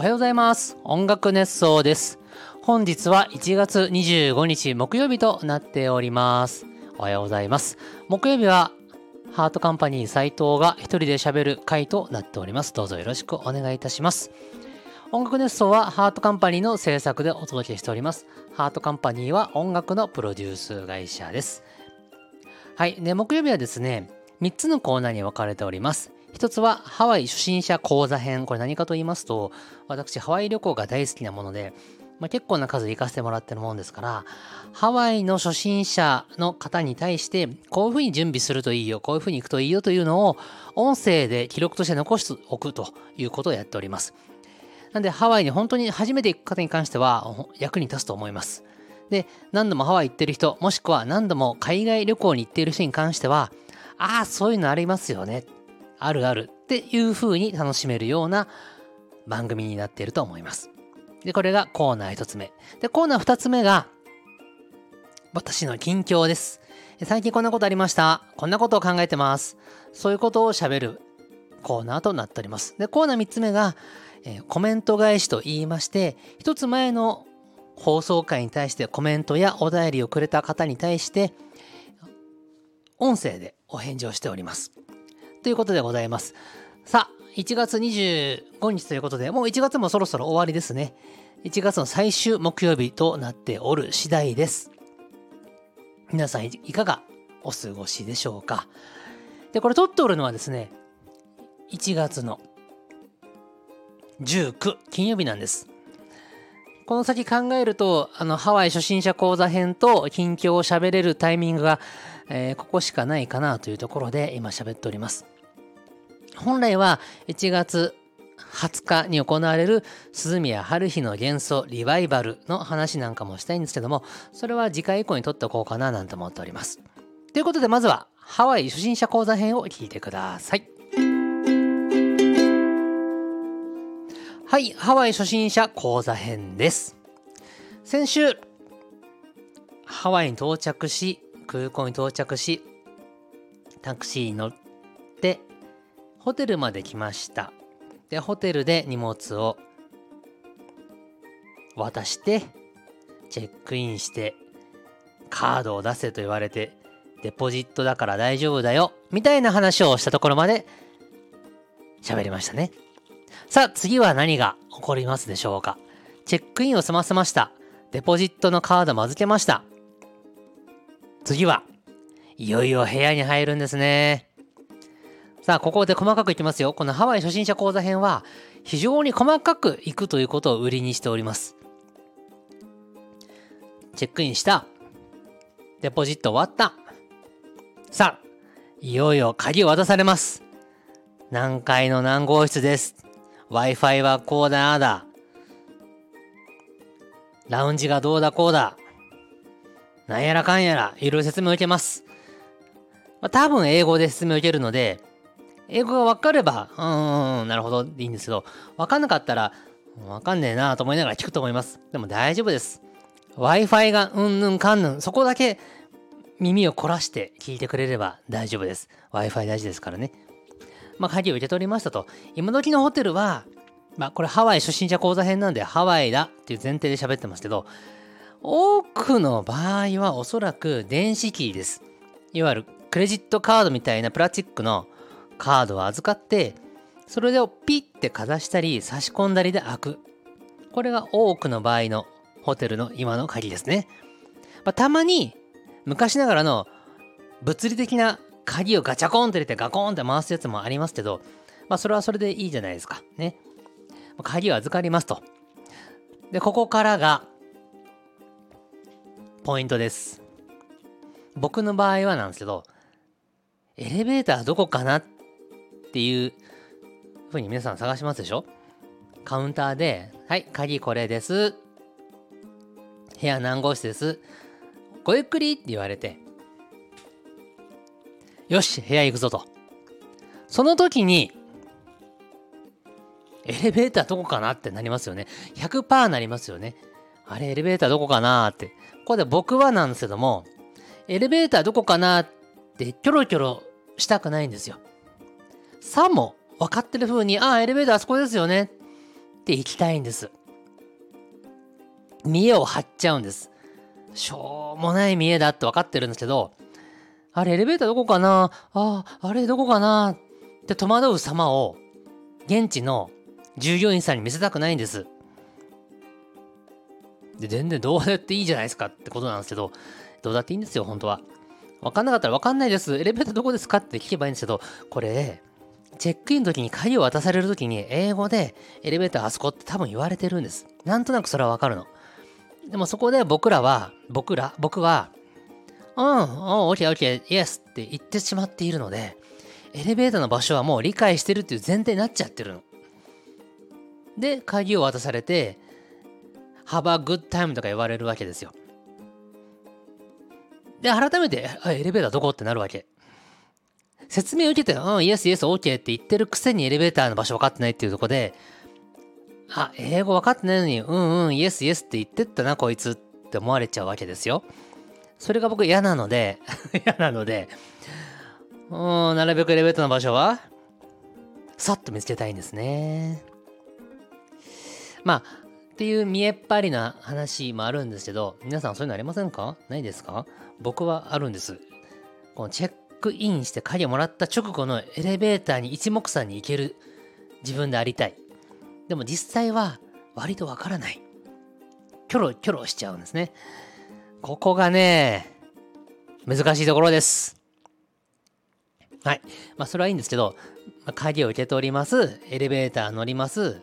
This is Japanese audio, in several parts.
おはようございます。音楽熱奏です。本日は1月25日木曜日となっております。おはようございます。木曜日はハートカンパニー斉藤が一人で喋る回となっております。どうぞよろしくお願いいたします。音楽熱奏はハートカンパニーの制作でお届けしております。ハートカンパニーは音楽のプロデュース会社です。はい。で、木曜日はですね、3つのコーナーに分かれております。一つはハワイ初心者講座編。これ何かと言いますと、私ハワイ旅行が大好きなもので、まあ、結構な数行かせてもらってるもんですから、ハワイの初心者の方に対して、こういうふうに準備するといいよ、こういうふうに行くといいよというのを、音声で記録として残しておくということをやっております。なんで、ハワイに本当に初めて行く方に関しては、役に立つと思います。で、何度もハワイ行ってる人、もしくは何度も海外旅行に行っている人に関しては、ああ、そういうのありますよね。あるあるっていう風に楽しめるような番組になっていると思います。で、これがコーナー一つ目。で、コーナー二つ目が、私の近況です。最近こんなことありました？こんなことを考えてます。そういうことを喋るコーナーとなっております。で、コーナー三つ目が、えーコメント返しと言いまして、一つ前の放送回に対してコメントやお便りをくれた方に対して、音声でお返事をしております。ということでございます。さあ、1月25日ということで、もう1月もそろそろ終わりですね。1月の最終木曜日となっておる次第です。皆さんいかがお過ごしでしょうか？で、これ撮っておるのはですね、1月の19金曜日なんです。この先考えると、あの、ハワイ初心者講座編と近況を喋れるタイミングが、えーここしかないかなというところで今喋っております。本来は1月20日に行われる鈴宮春日の元素リバイバルの話なんかもしたいんですけども、それは次回以降に撮っておこうかななんて思っております。ということでまずはハワイ初心者講座編を聞いてください。はい、ハワイ初心者講座編です。先週、ハワイに到着し、空港に到着し、タクシーに乗って、ホテルまで来ました。で、ホテルで荷物を渡して、チェックインして、カードを出せと言われて、デポジットだから大丈夫だよ、みたいな話をしたところまで喋りましたね。さあ、次は何が起こりますでしょうか。チェックインを済ませました。デポジットのカードも預けました。次は、いよいよ部屋に入るんですね。さあ、ここで細かくいきますよ。このハワイ初心者講座編は、非常に細かくいくということを売りにしております。チェックインした。デポジット終わった。さあ、いよいよ鍵を渡されます。何階の何号室です。Wi-Fi はこうだ、ああだ。ラウンジがどうだ、こうだ。なんやらかんやら、いろいろ説明を受けます。まあ、多分英語で説明を受けるので、英語がわかれば、うんうんうん、なるほど、でいいんですけど、わかんなかったら、わかんねえなと思いながら聞くと思います。でも大丈夫です。Wi-Fi がうんぬんかんぬん、そこだけ耳を凝らして聞いてくれれば大丈夫です。Wi-Fi 大事ですからね。まあ、鍵を受け取りましたと。今時のホテルは、まあ、これハワイ初心者講座編なんでハワイだっていう前提で喋ってますけど、多くの場合はおそらく電子キーです。いわゆるクレジットカードみたいなプラスチックのカードを預かって、それをピッてかざしたり差し込んだりで開く。これが多くの場合のホテルの今の鍵ですね。まあ、たまに昔ながらの物理的な鍵をガチャコンって入れてガコンって回すやつもありますけど、まあそれはそれでいいじゃないですか。ね。鍵を預かりますと。で、ここからがポイントです。僕の場合はなんですけど、エレベーターどこかなっていうふうに皆さん探しますでしょ？カウンターで、はい、鍵これです。部屋何号室です？ごゆっくりって言われて、よし、部屋行くぞと。その時に、エレベーターどこかなってなりますよね。100%なりますよね。あれ、エレベーターどこかなって。こで僕はなんですけども、エレベーターどこかなってキョロキョロしたくないんですよ。さも分かってる風に、ああ、エレベーターあそこですよねってていきたいんです。見栄を張っちゃうんです。しょうもない見栄だって分かってるんですけど、あれエレベーターどこかな？あ、あれどこかな？って戸惑う様を現地の従業員さんに見せたくないんです。で、全然どうやっていいじゃないですかってことなんですけど、どうだっていいんですよ、本当は。わかんなかったらわかんないです。エレベーターどこですかって聞けばいいんですけど、これ、チェックインの時に鍵を渡される時に英語でエレベーターあそこって多分言われてるんです。なんとなくそれはわかるの。でもそこで僕らは、僕ら、僕は、うん、うん、オッケーオッケー、イエスって言ってしまっているので、エレベーターの場所はもう理解してるっていう前提になっちゃってるの。で、鍵を渡されて、Have a good time とか言われるわけですよ。で、改めて、エレベーターどこ？ってなるわけ。説明受けて、うん、イエス、イエス、オーケーって言ってるくせにエレベーターの場所分かってないっていうとこで、あ、英語分かってないのに、うんうん、イエス、イエスって言ってったな、こいつって思われちゃうわけですよ。それが僕嫌なので、嫌なので、うん、なるべくエレベーターの場所は、さっと見つけたいんですね。まあ、っていう見えっ張りな話もあるんですけど、皆さんそういうのありませんか？ないですか？僕はあるんです。このチェックインして鍵をもらった直後のエレベーターに一目散に行ける自分でありたい。でも実際は割とわからない。キョロキョロしちゃうんですね。ここがね、難しいところです。はい。まあ、それはいいんですけど、まあ、鍵を受け取ります。エレベーター乗ります。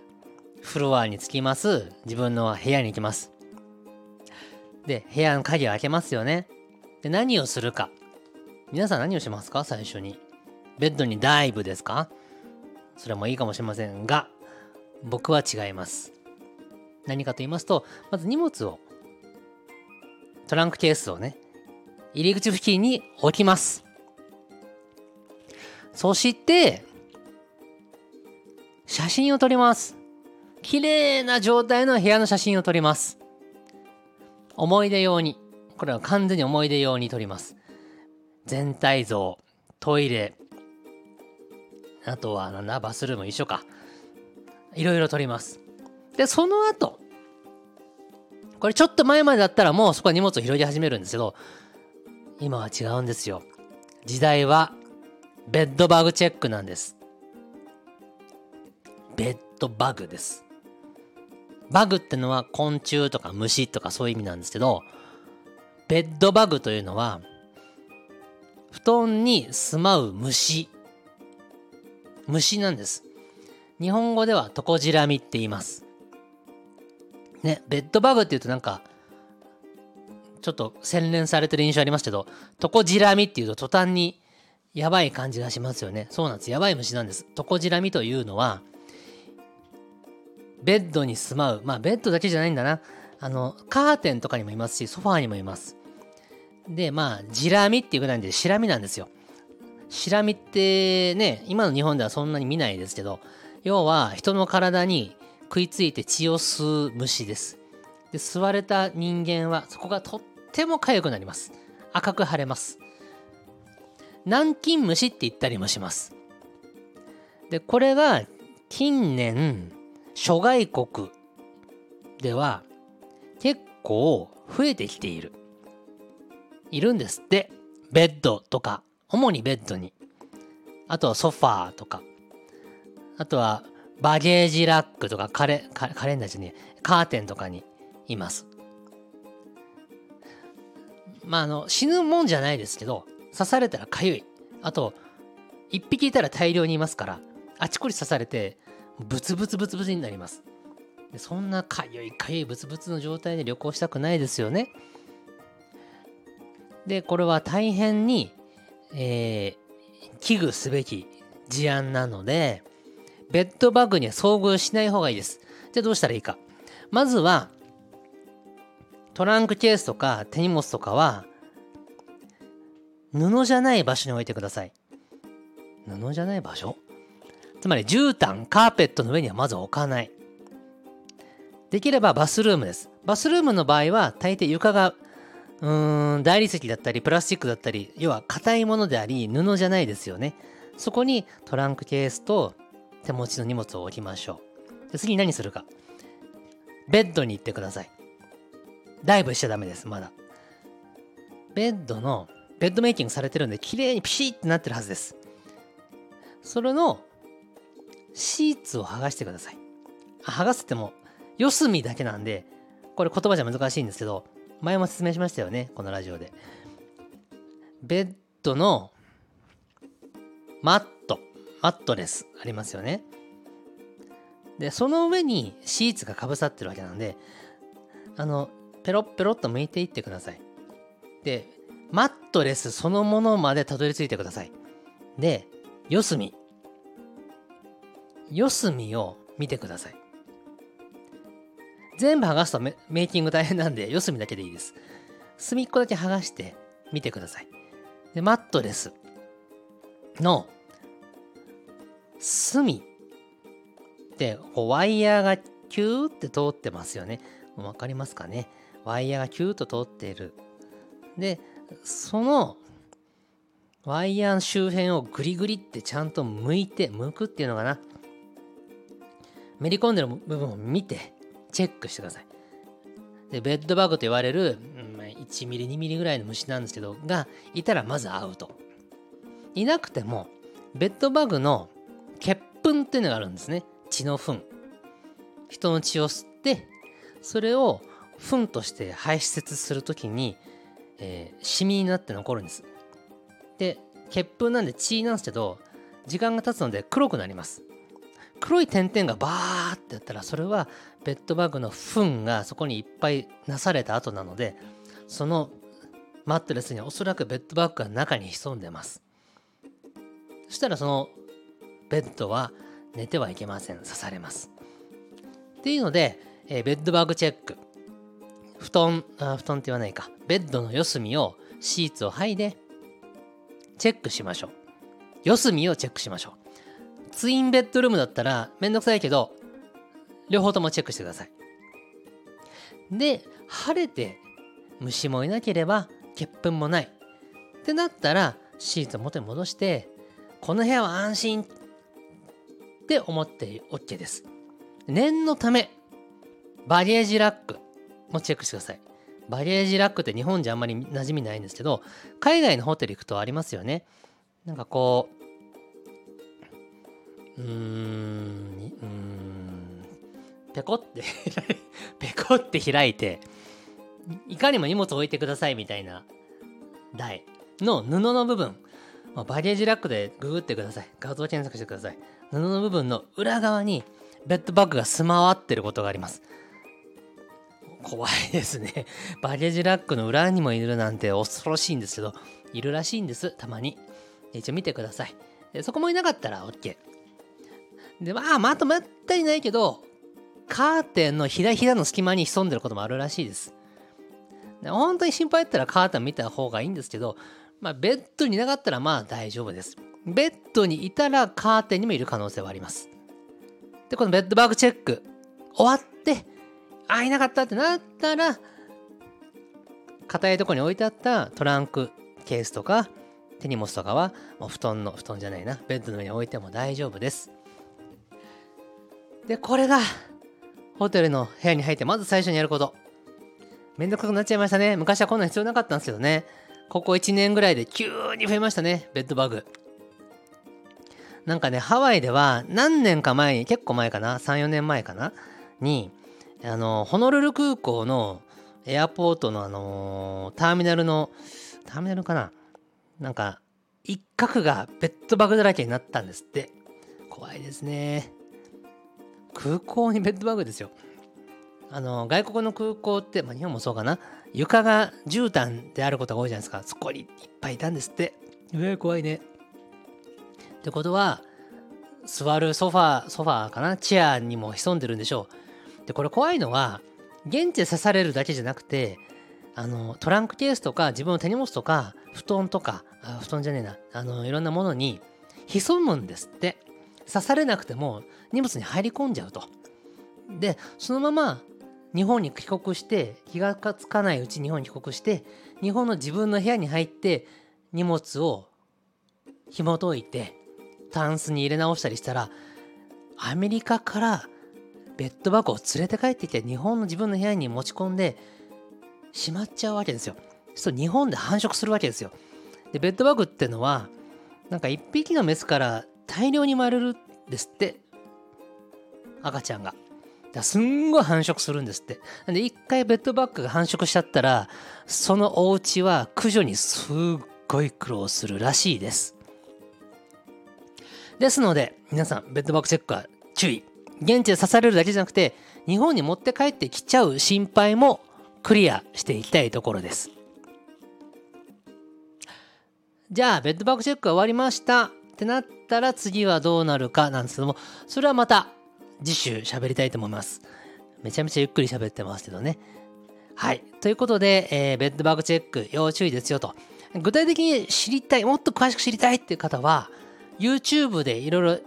フロアに着きます。自分の部屋に行きます。で、部屋の鍵を開けますよね。で、何をするか。皆さん何をしますか？最初に。ベッドにダイブですか？それもいいかもしれませんが、僕は違います。何かと言いますと、まず荷物を、トランクケースをね、入り口付近に置きます。そして、写真を撮ります。綺麗な状態の部屋の写真を撮ります。思い出用に。これは完全に思い出用に撮ります。全体像、トイレ、あとはなんだ、バスルーム一緒か。いろいろ撮ります。で、その後、これちょっと前までだったらもうそこは荷物を広げ始めるんですけど、今は違うんですよ。時代はベッドバグチェックなんです。ベッドバグです。バグってのは昆虫とか虫とかそういう意味なんですけど、ベッドバグというのは、布団に住まう虫。虫なんです。日本語ではトコジラミって言います。ね、ベッドバグって言うとなんか、ちょっと洗練されてる印象ありますけど、トコジラミっていうと途端にやばい感じがしますよね。そうなんです。やばい虫なんです。トコジラミというのは、ベッドに住まう。まあ、ベッドだけじゃないんだな。あの、カーテンとかにもいますし、ソファーにもいます。で、まあ、ジラミっていうぐらいで、シラミなんですよ。シラミってね、今の日本ではそんなに見ないですけど、要は人の体に食いついて血を吸う虫です。で、吸われた人間はそこがとっても痒くなります。赤く腫れます。南京虫って言ったりもします。で、これが近年、諸外国では結構増えてきている。いるんですって。ベッドとか、主にベッドに。あとはソファーとか。あとはバゲージラックとかカレカレンダーじゃねえ、カーテンとかにいます。まあ、あの、死ぬもんじゃないですけど、刺されたら痒い。あと、一匹いたら大量にいますから、あちこち刺されて、ブツブツブツブツになります。でそんな痒い痒いブツブツの状態で旅行したくないですよね。で、これは大変に、えー、危惧すべき事案なので、ベッドバグには遭遇しない方がいいです。じゃあどうしたらいいか。まずは、トランクケースとか手荷物とかは、布じゃない場所に置いてください。布じゃない場所？つまり絨毯、カーペットの上にはまず置かない。できればバスルームです。バスルームの場合は大抵床がうーん大理石だったりプラスチックだったり要は硬いものであり布じゃないですよね。そこにトランクケースと手持ちの荷物を置きましょうで次に何するか。ベッドに行ってください。ダイブしちゃダメです、まだ。ベッドの、ベッドメイキングされてるんで、綺麗にピシッってなってるはずです。それの、シーツを剥がしてください。剥がすっても、四隅だけなんで、これ言葉じゃ難しいんですけど、前も説明しましたよね、このラジオで。ベッドのマット、マットレスありますよね。で、その上にシーツがかぶさってるわけなんで、あの、ペロッペロッと剥いていってください。で、マットレスそのものまでたどり着いてください。で、四隅。四隅を見てください。全部剥がすとメイキング大変なんで、四隅だけでいいです。隅っこだけ剥がして見てください。で、マットレスの隅ってこうワイヤーがキューって通ってますよね。わかりますかね？ワイヤーがキューッと通っている。で、そのワイヤーの周辺をグリグリってちゃんと剥いて、剥くっていうのかな？めり込んでる部分を見て、チェックしてください。で、ベッドバグと言われる、うん1ミリ、2ミリぐらいの虫なんですけど、がいたらまずアウト。いなくても、ベッドバグの血粉っていうのがあるんですね。血の糞。人の血を吸って、それを糞として排泄するときに、えー、シミになって残るんです。で、血粉なんで血なんですけど、時間が経つので黒くなります。黒い点々がバーってやったら、それはベッドバッグの糞がそこにいっぱいなされた後なので、そのマットレスにおそらくベッドバッグが中に潜んでます。そしたらそのベッドは寝てはいけません。刺されます。っていうので、えー、ベッドバッグチェック。布団あ、布団って言わないか。ベッドの四隅をシーツを剥いでチェックしましょう。四隅をチェックしましょう。ツインベッドルームだったらめんどくさいけど、両方ともチェックしてください。で、晴れて虫もいなければ欠粉もない。ってなったらシーツを元に戻してこの部屋は安心って思って OK です。念のためバリエージラックもチェックしてください。バリエージラックって日本じゃあんまり馴染みないんですけど海外のホテル行くとありますよね。なんかこううーんうーんペコって ペコって開いていかにも荷物置いてくださいみたいな台の布の部分、まあ、バゲージラックでググってください。画像検索してください。布の部分の裏側にベッドバッグが住まわってることがあります。怖いですね。バゲージラックの裏にもいるなんて恐ろしいんですけど、いるらしいんです、たまに。一応見てください。でそこもいなかったら OK。で、まあ、まとまったりないけど、カーテンのひらひらの隙間に潜んでることもあるらしいですで。本当に心配だったらカーテン見た方がいいんですけど、まあ、ベッドにいなかったらまあ大丈夫です。ベッドにいたらカーテンにもいる可能性はあります。で、このベッドバーグチェック終わって、あ、いなかったってなったら、硬いとこに置いてあったトランクケースとか手荷物とかはもう布団の布団じゃないなベッドの上に置いても大丈夫ですでこれがホテルの部屋に入ってまず最初にやることめんどくさくなっちゃいましたね。昔はこんなん必要なかったんですけどね。ここ1年ぐらいで急に増えましたね。ベッドバグ。なんかね、ハワイでは何年か前に、結構前かな、3、4年前かな、に、あの、ホノルル空港のエアポートのあのターミナルの、ターミナルかな？なんか、一角がベッドバグだらけになったんですって。怖いですね。空港にベッドバグですよ。あの外国の空港って、まあ、日本もそうかな。床が絨毯であることが多いじゃないですか。そこにいっぱいいたんですって。えー、怖いね。ってことは座るソファーソファーかな？チェアにも潜んでるんでしょう。でこれ怖いのは現地で刺されるだけじゃなくてあのトランクケースとか自分の手荷物とか布団とかあ布団じゃねえな。あのいろんなものに潜むんですって。刺されなくても荷物に入り込んじゃうとでそのまま日本に帰国して気がつかないうち日本に帰国して日本の自分の部屋に入って荷物を紐解いてタンスに入れ直したりしたらアメリカからベッドバグを連れて帰ってきて日本の自分の部屋に持ち込んでしまっちゃうわけですよ。そう日本で繁殖するわけですよ。でベッドバグってのはなんか1匹のメスから大量に生まれるんですって赤ちゃんが。だすんごい繁殖するんですって。で一回ベッドバッグが繁殖しちゃったらそのお家は駆除にすっごい苦労するらしいです。ですので皆さんベッドバッグチェックは注意。現地で刺されるだけじゃなくて日本に持って帰ってきちゃう心配もクリアしていきたいところです。じゃあベッドバッグチェックが終わりましたってなったら次はどうなるかなんですけどもそれはまた次週喋りたいと思います。めちゃめちゃゆっくり喋ってますけどね。はい。ということで、えー、ベッドバグチェック要注意ですよと。具体的に知りたい、もっと詳しく知りたいっていう方は、YouTube でいろいろ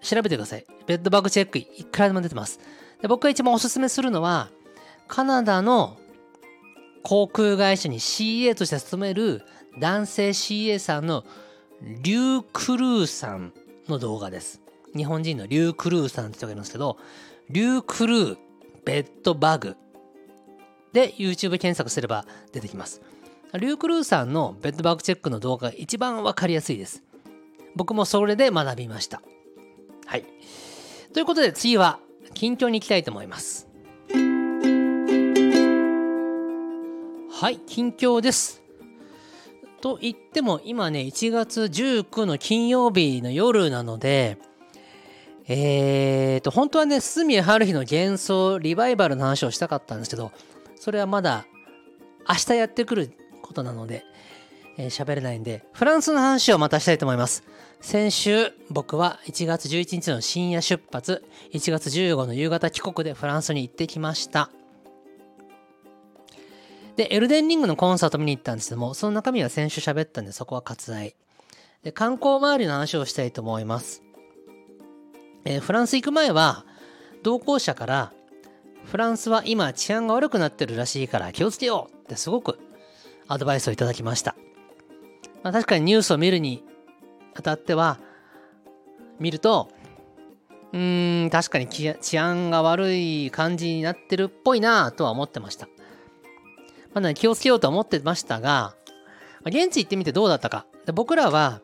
調べてください。ベッドバグチェックいくらでも出てます。で僕が一番おすすめするのは、カナダの航空会社に CA として勤める男性 CA さんのリュー・クルーさんの動画です。日本人のリュー・クルーさんって人がいるんですけど、リュー・クルーベッドバグで YouTube 検索すれば出てきます。リュー・クルーさんのベッドバグチェックの動画が一番わかりやすいです。僕もそれで学びました。はい。ということで次は近況に行きたいと思います。はい、近況です。と言っても今ね1月19の金曜日の夜なのでえーと本当はね堤春日の幻想リバイバルの話をしたかったんですけどそれはまだ明日やってくることなので喋、えー、れないんでフランスの話をまたしたいと思います。先週僕は1月11日の深夜出発1月15の夕方帰国でフランスに行ってきました。で、エルデンリングのコンサート見に行ったんですけども、その中身は先週喋ったんで、そこは割愛。で、観光周りの話をしたいと思います。えー、フランス行く前は、同行者から、フランスは今治安が悪くなってるらしいから気をつけようってすごくアドバイスをいただきました。まあ、確かにニュースを見るにあたっては、見ると、うーん、確かに治安が悪い感じになってるっぽいなとは思ってました。まだ、気をつけようと思ってましたが、現地行ってみてどうだったか。で僕らは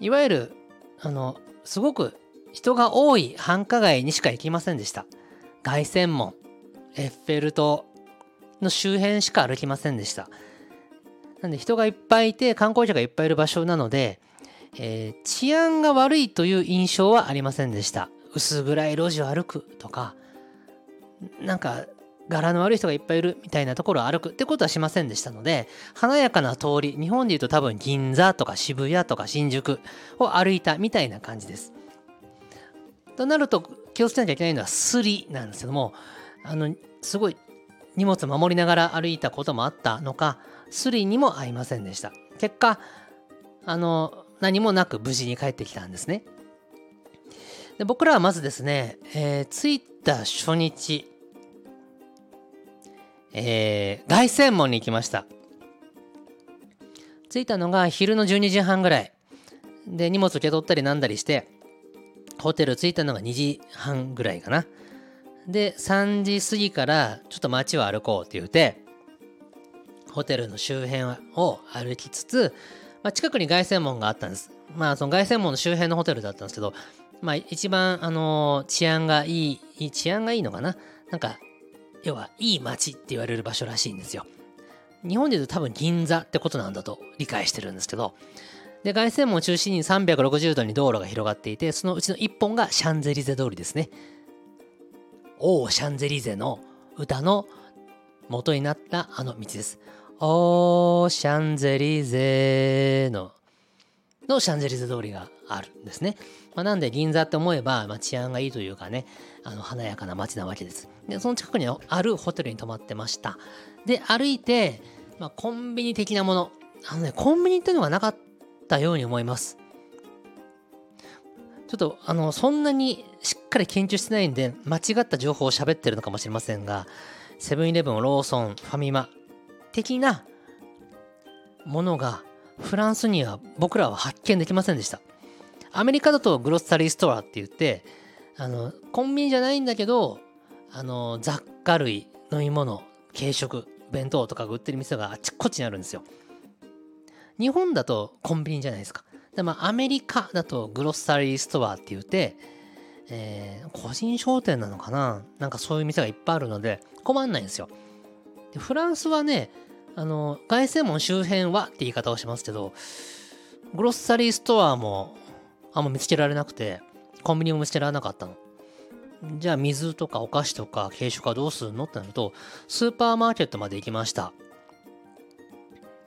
いわゆる、あの、すごく人が多い繁華街にしか行きませんでした。凱旋門、エッフェル塔の周辺しか歩きませんでした。なんで人がいっぱいいて観光者がいっぱいいる場所なので、えー、治安が悪いという印象はありませんでした。薄暗い路地を歩くとか、なんか柄の悪い人がいっぱいいるみたいなところを歩くってことはしませんでしたので華やかな通り日本でいうと多分銀座とか渋谷とか新宿を歩いたみたいな感じです。となると気をつけなきゃいけないのはスリなんですけどもあのすごい荷物守りながら歩いたこともあったのかスリにも合いませんでした結果あの何もなく無事に帰ってきたんですねで僕らはまずですね、えー、着いた初日えー、凱旋門に行きました。着いたのが昼の12時半ぐらい。で、荷物受け取ったりなんだりして、ホテル着いたのが2時半ぐらいかな。で、3時過ぎからちょっと街を歩こうって言って、ホテルの周辺を歩きつつ、まあ、近くに凱旋門があったんです。まあ、その凱旋門の周辺のホテルだったんですけど、まあ、一番、あの、治安がいい、治安がいいのかななんか、要はいい街って言われる場所らしいんですよ。日本で言うと多分銀座ってことなんだと理解してるんですけど、で、凱旋門中心に360度に道路が広がっていて、そのうちの1本がシャンゼリゼ通りですね。おー、シャンゼリゼの歌の元になったあの道です。おー、シャンゼリゼの、のシャンゼリゼ通りがあるんですね。まあ、なんで銀座って思えば、まあ、治安がいいというかね、あの華やかな街なわけです。で、その近くにあるホテルに泊まってました。で、歩いて、まあ、コンビニ的なもの。あのね、コンビニっていうのがなかったように思います。ちょっと、あの、そんなにしっかり研究してないんで、間違った情報を喋ってるのかもしれませんが、セブンイレブン、ローソン、ファミマ的なものがフランスには僕らは発見できませんでした。アメリカだとグロッサリーストアって言って、あの、コンビニじゃないんだけど、あの雑貨類飲み物軽食弁当とか売ってる店があちこちにあるんですよ日本だとコンビニじゃないですかでもアメリカだとグロッサリーストアって言ってえー、個人商店なのかな？なんかそういう店がいっぱいあるので困んないんですよ。でフランスはね、あの、凱旋門周辺はって言い方をしますけど、グロッサリーストアもあんま見つけられなくて、コンビニも見つけられなかったの。じゃあ水とかお菓子とか軽食はどうするの？ってなると、スーパーマーケットまで行きました。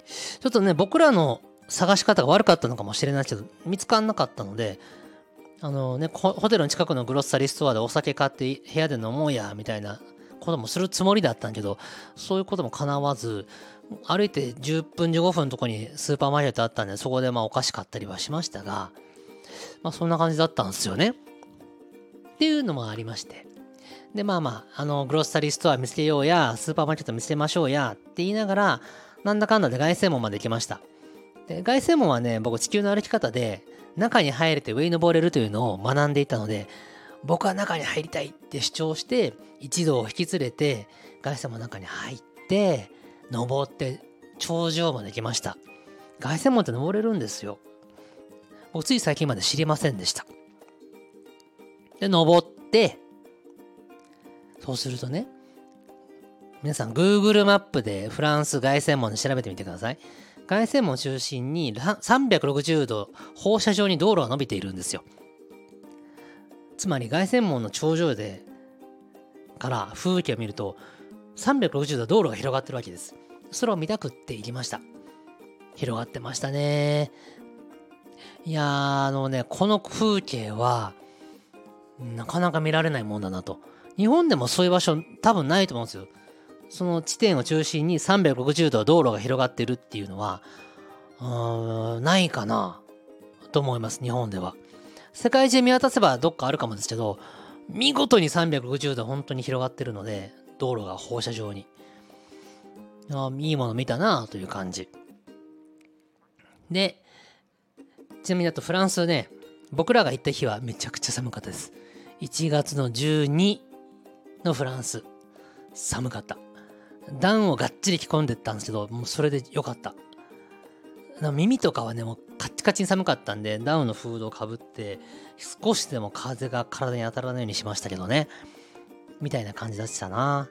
ちょっとね、僕らの探し方が悪かったのかもしれないけど、見つかんなかったので、あのね、ホテルの近くのグロッサリーストアでお酒買って部屋で飲もうや、みたいなこともするつもりだったんけど、そういうことも叶わず、歩いて10分15分のとこにスーパーマーケットあったんで、そこでまあお菓子買ったりはしましたが、まあそんな感じだったんですよね。っていうのもありまして。で、まあまあ、あの、グロッサリーストア見つけようや、スーパーマーケット見つけましょうや、って言いながら、なんだかんだで凱旋門まで行きました。で、凱旋門はね、僕地球の歩き方で、中に入れて上に登れるというのを学んでいたので、僕は中に入りたいって主張して、一同を引き連れて、凱旋門の中に入って、登って頂上まで来ました。凱旋門って登れるんですよ。僕つい最近まで知りませんでした。で、登って、そうするとね、皆さん Google マップでフランス凱旋門で調べてみてください。凱旋門中心に360度放射状に道路が伸びているんですよ。つまり凱旋門の頂上でから風景を見ると360度道路が広がってるわけです。それを見たくって行きました。広がってましたね。いやー、あのね、この風景はなかなか見られないもんだなと。日本でもそういう場所多分ないと思うんですよ。その地点を中心に360度道路が広がってるっていうのは、ないかなと思います、日本では。世界中見渡せばどっかあるかもですけど、見事に360度本当に広がってるので、道路が放射状に。あいいもの見たなという感じ。で、ちなみにあとフランスね、僕らが行った日はめちゃくちゃ寒かったです。1月の12のフランス。寒かった。ダウンをがっちり着込んでったんですけど、もうそれでよかった。耳とかはね、もうカッチカチに寒かったんで、ダウンのフードをかぶって、少しでも風が体に当たらないようにしましたけどね。みたいな感じだったな。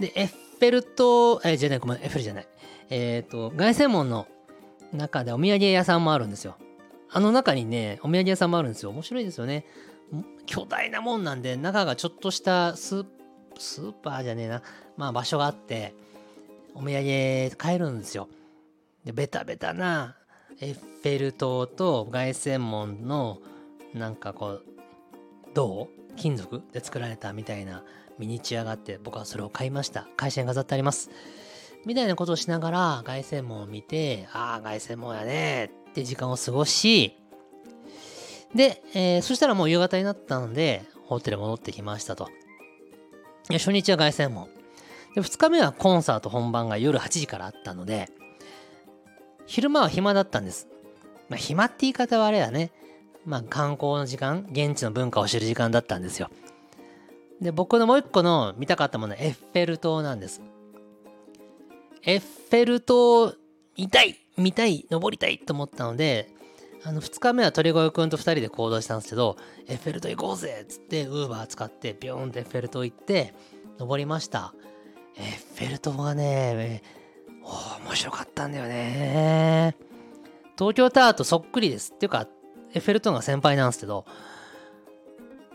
で、エッフェル塔、え、じゃない、ごめん、エッフェルじゃない。えっ、ー、と、凱旋門の中でお土産屋さんもあるんですよ。あの中にね、お土産屋さんもあるんですよ。面白いですよね。巨大なもんなんで、中がちょっとしたスーパーじゃねえな。まあ場所があって、お土産買えるんですよ。で、ベタベタなエッフェル塔と凱旋門のなんかこう、銅？金属で作られたみたいなミニチュアがあって、僕はそれを買いました。会社に飾ってあります。みたいなことをしながら凱旋門を見て、ああ、凱旋門やねって時間を過ごし、で、えー、そしたらもう夕方になったので、ホテル戻ってきましたと。初日は凱旋門。で、2日目はコンサート本番が夜8時からあったので、昼間は暇だったんです。まあ、暇って言い方はあれだね。まあ、観光の時間、現地の文化を知る時間だったんですよ。で、僕のもう一個の見たかったものはエッフェル塔なんです。エッフェル塔見たい見たい登りたいと思ったので、あの、2日目は鳥越くんと2人で行動したんですけど、エッフェル塔行こうぜっつって、ウーバー使って、ビョーンってエッフェル塔行って、登りました。エッフェル塔がねお、面白かったんだよね。東京タワーとそっくりです。っていうか、エッフェル塔が先輩なんですけど、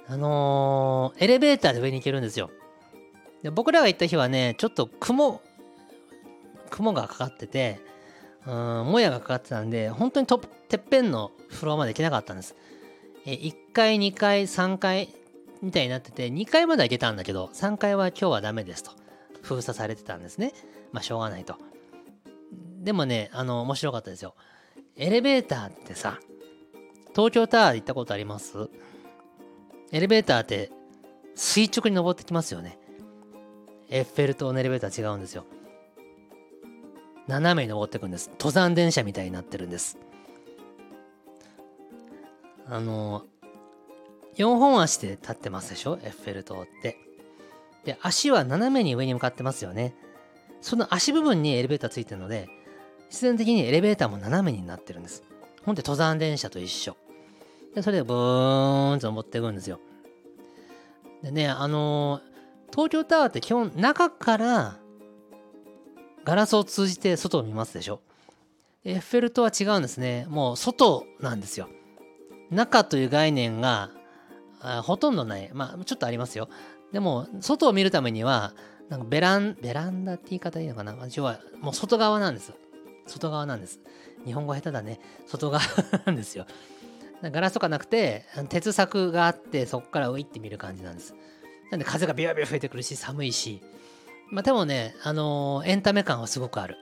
あのー、エレベーターで上に行けるんですよ。で僕らが行った日はね、ちょっと雲、雲がかかってて、うん、もやがかかってたんで、本当にとてっぺんのフロアまで行けなかったんです。え1階、2階、3階みたいになってて、2階までは行けたんだけど、3階は今日はダメですと。封鎖されてたんですね。まあ、しょうがないと。でもね、あの、面白かったですよ。エレベーターってさ、東京タワーで行ったことあります？エレベーターって垂直に登ってきますよね。エッフェル塔のエレベーター違うんですよ。斜めに登っていくんです。登山電車みたいになってるんです。あの、4本足で立ってますでしょ？エッフェル塔って。で、足は斜めに上に向かってますよね。その足部分にエレベーターついてるので、必然的にエレベーターも斜めになってるんです。ほんで登山電車と一緒。で、それでブーンと登っていくんですよ。でね、あの、東京タワーって基本中からガラスを通じて外を見ますでしょ？エッフェル塔は違うんですね。もう外なんですよ。中という概念がほとんどない。まあ、ちょっとありますよ。でも、外を見るためには、なんかベラン、ベランダって言い方いいのかな？要は、もう外側なんです。外側なんです。日本語下手だね。外側なんですよ。ガラスとかなくて、鉄柵があって、そこから浮いて見る感じなんです。なんで風がビュービュー吹いてくるし、寒いし。まあでもね、あのー、エンタメ感はすごくある。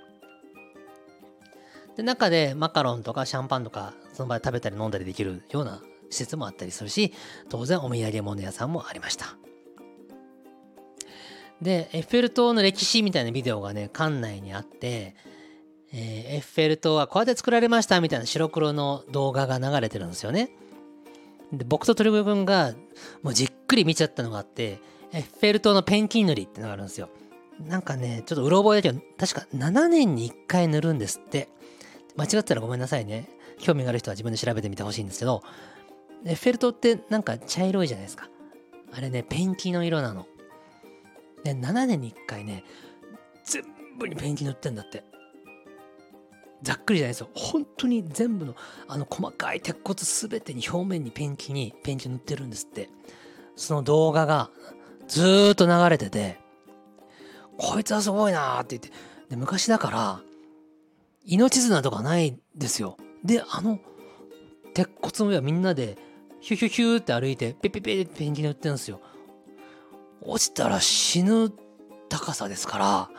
で、中でマカロンとかシャンパンとか、その場で食べたり飲んだりできるような施設もあったりするし、当然お土産物屋さんもありました。で、エッフェル塔の歴史みたいなビデオがね、館内にあって、えー、エッフェル塔はこうやって作られましたみたいな白黒の動画が流れてるんですよね。で僕と鳥越君がもうじっくり見ちゃったのがあって、エッフェル塔のペンキ塗りってのがあるんですよ。なんかね、ちょっとうろ覚えだけど、確か7年に1回塗るんですって。間違ったらごめんなさいね。興味がある人は自分で調べてみてほしいんですけど、エッフェル塔ってなんか茶色いじゃないですか。あれね、ペンキの色なの。で、7年に1回ね、全部にペンキ塗ってんだって。ざっくりじゃないですよ。本当に全部の、あの細かい鉄骨すべてに表面にペンキに、ペンキ塗ってるんですって。その動画がずーっと流れてて、こいつはすごいなって言って、で昔だから、命綱とかないですよ。で、あの、鉄骨の上はみんなで、ヒュヒュヒュって歩いて、ペペペってペンキ塗ってるんですよ。落ちたら死ぬ高さですから、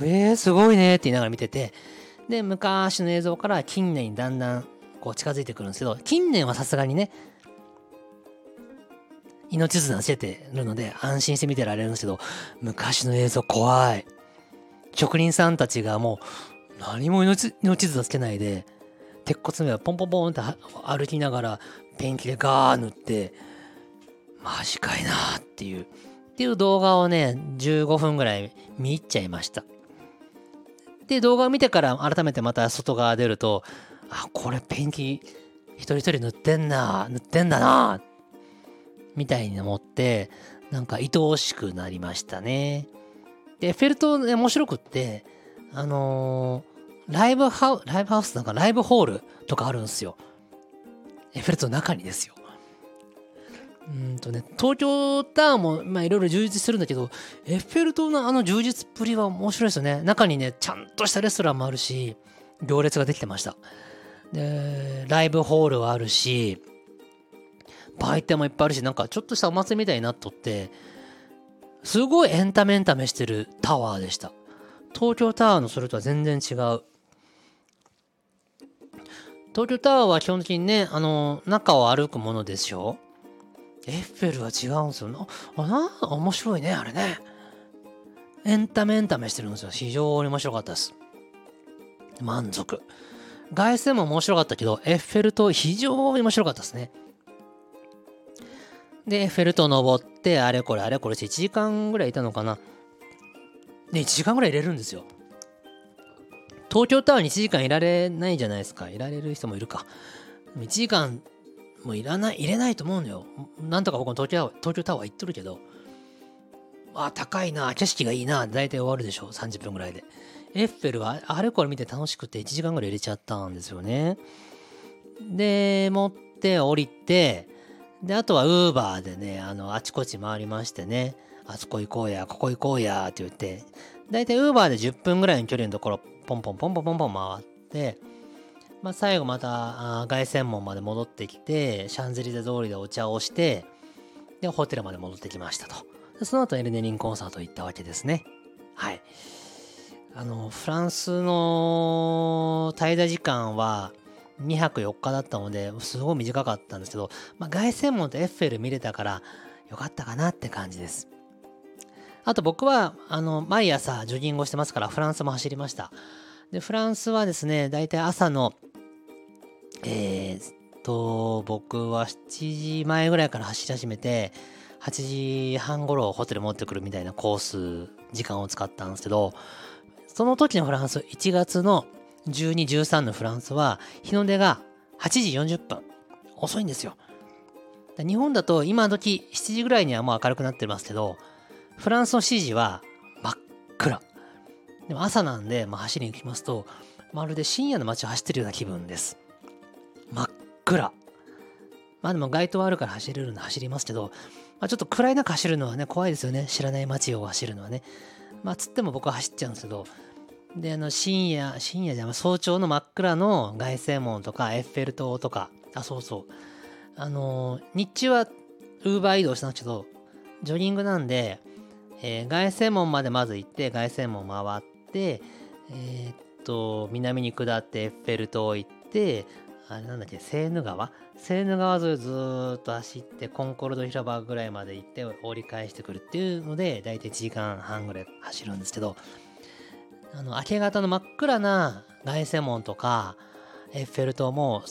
えー、すごいねって言いながら見てて、で、昔の映像から近年にだんだんこう近づいてくるんですけど、近年はさすがにね、命綱つけてるので安心して見てられるんですけど、昔の映像怖い。職人さんたちがもう何も命綱つけないで、鉄骨の上はポンポンポンって歩きながらペンキでガー塗って、マジかいなっていう、っていう動画をね、15分ぐらい見入っちゃいました。で、動画を見てから改めてまた外側出ると、あ、これペンキ一人一人塗ってんな、塗ってんだな、みたいに思って、なんか愛おしくなりましたね。で、フェルトね、面白くって、あのー、ライブハウ、ライブハウスなんかライブホールとかあるんですよ。エッフェルトの中にですよ。うんとね、東京タワーもまあいろいろ充実するんだけど、エッフェル塔のあの充実っぷりは面白いですよね。中にね、ちゃんとしたレストランもあるし、行列ができてました。で、ライブホールはあるし、売店もいっぱいあるし、なんかちょっとしたお祭りみたいになっとって、すごいエンタメエンタメしてるタワーでした。東京タワーのそれとは全然違う。東京タワーは基本的にね、あの、中を歩くものですよ。エッフェルは違うんですよ。あ、な、面白いね、あれね。エンタメエンタメしてるんですよ。非常に面白かったです。満足。凱旋も面白かったけど、エッフェル塔非常に面白かったですね。で、エッフェル塔登って、あれこれあれこれして1時間ぐらいいたのかな。で、1時間ぐらい入れるんですよ。東京タワーに1時間いられないじゃないですか。いられる人もいるか。1時間もいらない、入れないと思うのよ。なんとか僕も東京東京タワー行っとるけど、あ、高いな、景色がいいな、大体終わるでしょ、30分ぐらいで。エッフェルはあれこれ見て楽しくて1時間ぐらい入れちゃったんですよね。で、持って降りて、で、あとはウーバーでね、あの、あちこち回りましてね、あそこ行こうや、ここ行こうや、って言って、だいたいウーバーで10分ぐらいの距離のところ、ポンポンポンポンポンポン回って、まあ、最後また凱旋門まで戻ってきて、シャンゼリゼ通りでお茶をして、で、ホテルまで戻ってきましたと。でその後エルネリンコンサート行ったわけですね。はい。あの、フランスの滞在時間は2泊4日だったので、すごい短かったんですけど、まあ、凱旋門とエッフェル見れたからよかったかなって感じです。あと僕は、あの、毎朝ジョギングをしてますから、フランスも走りました。で、フランスはですね、大体朝のえー、と、僕は7時前ぐらいから走り始めて、8時半頃ホテル持ってくるみたいなコース、時間を使ったんですけど、その時のフランス、1月の12、13のフランスは、日の出が8時40分。遅いんですよ。日本だと今時7時ぐらいにはもう明るくなってますけど、フランスの7時は真っ暗。でも朝なんで、まあ、走りに行きますと、まるで深夜の街を走ってるような気分です。真っ暗。まあでも街灯あるから走れるの走りますけど、まあ、ちょっと暗い中走るのはね、怖いですよね。知らない街を走るのはね。まあつっても僕は走っちゃうんですけど、で、あの深夜、深夜じゃ早朝の真っ暗の凱旋門とかエッフェル塔とか、あ、そうそう。あの、日中はウーバー移動したんですけど、ジョギングなんで、えー、凱旋門までまず行って、凱旋門回って、えー、っと、南に下ってエッフェル塔行って、あれなんだっけ、セーヌ川？セーヌ川沿いずーっと走って、コンコルド広場ぐらいまで行って折り返してくるっていうので、だいたい1時間半ぐらい走るんですけど、あの、明け方の真っ暗な凱旋門とか、エッフェル塔も、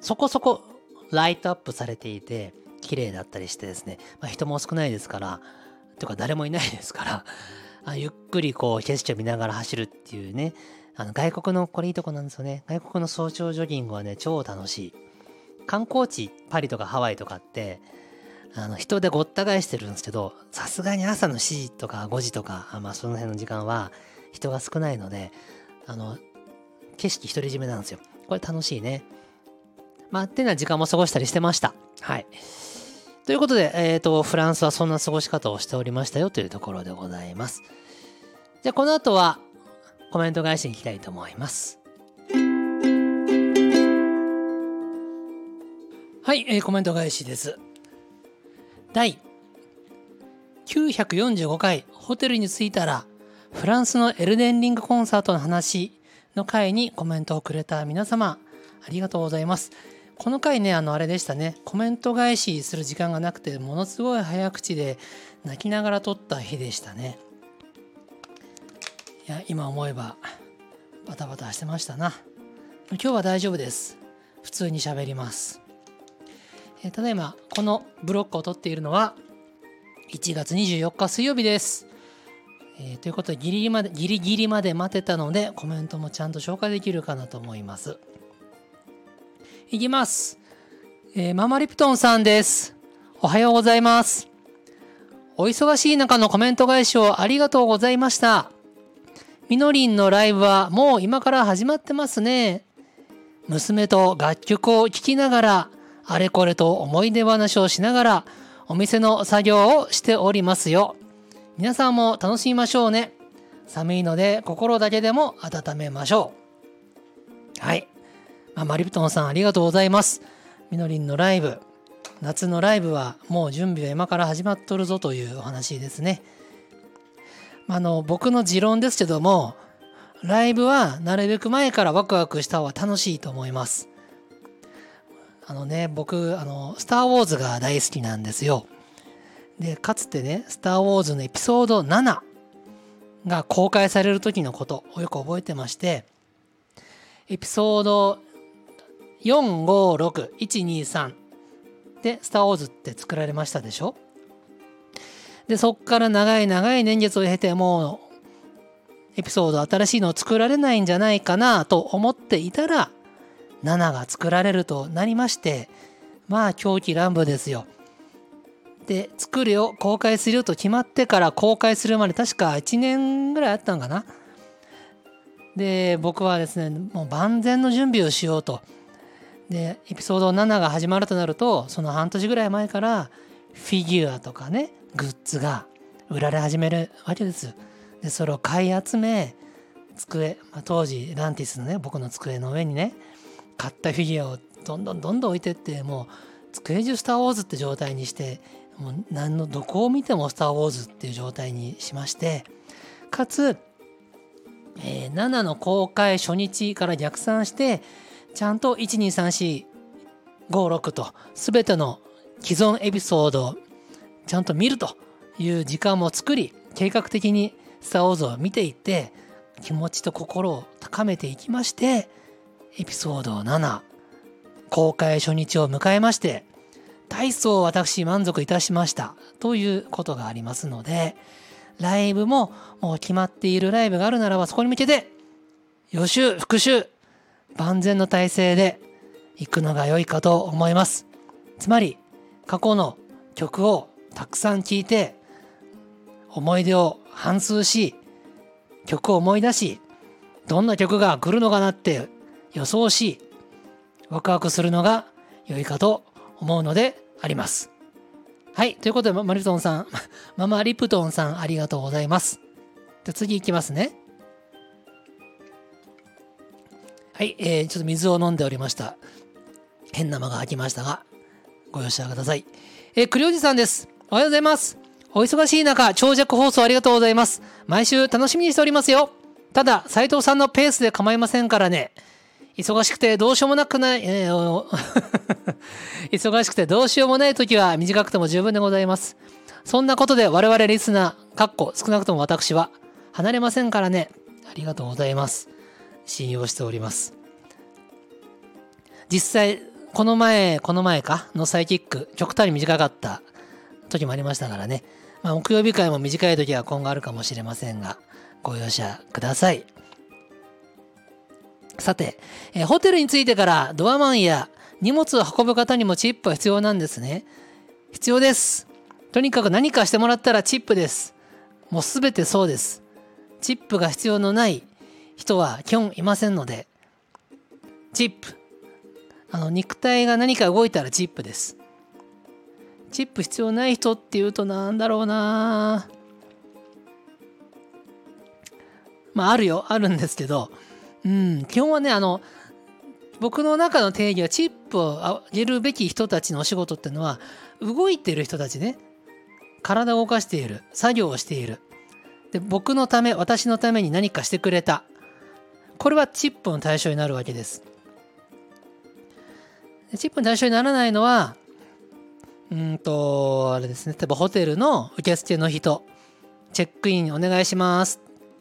そこそこライトアップされていて、綺麗だったりしてですね、まあ、人も少ないですから、というか誰もいないですからあ、ゆっくりこう景色を見ながら走るっていうね、あの外国のこれいいとこなんですよね。外国の早朝ジョギングはね、超楽しい。観光地、パリとかハワイとかって、あの人でごった返してるんですけど、さすがに朝の7時とか5時とか、まあその辺の時間は人が少ないので、あの、景色独り占めなんですよ。これ楽しいね。まあ、ってな時間も過ごしたりしてました。はい。ということで、えっ、ー、と、フランスはそんな過ごし方をしておりましたよというところでございます。じゃあ、この後はコメント返しに行きたいと思います。はい、えー、コメント返しです。第945回ホテルに着いたらフランスのエルデンリングコンサートの話の回にコメントをくれた皆様ありがとうございます。この回ね、あの、あれでしたね。コメント返しする時間がなくて、ものすごい早口で泣きながら撮った日でしたね。いや、今思えば、バタバタしてましたな。今日は大丈夫です。普通に喋ります。え、ただいま、このブロックを撮っているのは、1月24日水曜日です。えー、ということでギリギリまで、ギリギリまで待てたので、コメントもちゃんと紹介できるかなと思います。いきます。えー、ママリプトンさんです。おはようございます。お忙しい中のコメント返しをありがとうございました。みのりんのライブはもう今から始まってますね。娘と楽曲を聴きながら、あれこれと思い出話をしながら、お店の作業をしておりますよ。皆さんも楽しみましょうね。寒いので心だけでも温めましょう。はい。あマリプトンさんありがとうございます。みのりんのライブ、夏のライブはもう準備は今から始まっとるぞというお話ですね。あの、僕の持論ですけども、ライブはなるべく前からワクワクした方が楽しいと思います。あのね、僕、あの、スター・ウォーズが大好きなんですよ。で、かつてね、スター・ウォーズのエピソード7が公開される時のことをよく覚えてまして、エピソード456123で「スター・ウォーズ」って作られましたでしょ？でそっから長い長い年月を経てもうエピソード新しいのを作られないんじゃないかなと思っていたら7が作られるとなりましてまあ狂気乱舞ですよ。で作るよ公開するよと決まってから公開するまで確か1年ぐらいあったのかな。で僕はですねもう万全の準備をしようとでエピソード7が始まるとなるとその半年ぐらい前からフィギュアとかねグッズが売られ始めるわけですでそれを買い集め机、まあ、当時ランティスのね僕の机の上にね買ったフィギュアをどんどんどんどん置いてってもう机中スター・ウォーズって状態にしてもう何のどこを見てもスター・ウォーズっていう状態にしましてかつ、えー、7の公開初日から逆算してちゃんと123456と全ての既存エピソードをちゃんと見るという時間も作り計画的にスター・ウォーズを見ていって気持ちと心を高めていきましてエピソード7公開初日を迎えまして大層私満足いたしました。ということがありますのでライブももう決まっているライブがあるならばそこに向けて予習復習万全の体制で行くのが良いかと思います。つまり過去の曲をたくさん聴いて思い出を反芻し曲を思い出しどんな曲が来るのかなって予想しワクワクするのが良いかと思うのであります。はい。ということで、マリプトンさん、ママリプトンさん、ありがとうございます。で次いきますね。はい。えー、ちょっと水を飲んでおりました。変な間が空きましたが、ご容赦ください。えー、栗おじさんです。おはようございます。お忙しい中、長尺放送ありがとうございます。毎週楽しみにしておりますよ。ただ、斉藤さんのペースで構いませんからね。忙しくてどうしようもなくない、えー、忙しくてどうしようもない時は短くても十分でございます。そんなことで我々リスナー、かっこ少なくとも私は離れませんからね。ありがとうございます。信用しております。実際、この前、この前か？のサイキック、極端に短かった時もありましたからね。まあ、木曜日会も短い時は今後あるかもしれませんが、ご容赦ください。さて、えホテルに着いてからドアマンや荷物を運ぶ方にもチップは必要なんですね。必要です。とにかく何かしてもらったらチップです。もうすべてそうです。チップが必要のない人は基本いませんので、チップ。あの、肉体が何か動いたらチップです。チップ必要ない人っていうとなんだろうなまああるよあるんですけどうん基本はねあの僕の中の定義はチップをあげるべき人たちのお仕事っていうのは動いてる人たちね。体を動かしている。作業をしている。で僕のため私のために何かしてくれた。これはチップの対象になるわけです。チップの対象にならないのはうんと、あれですね、例えばホテルの受付の人、チェックインお願いします。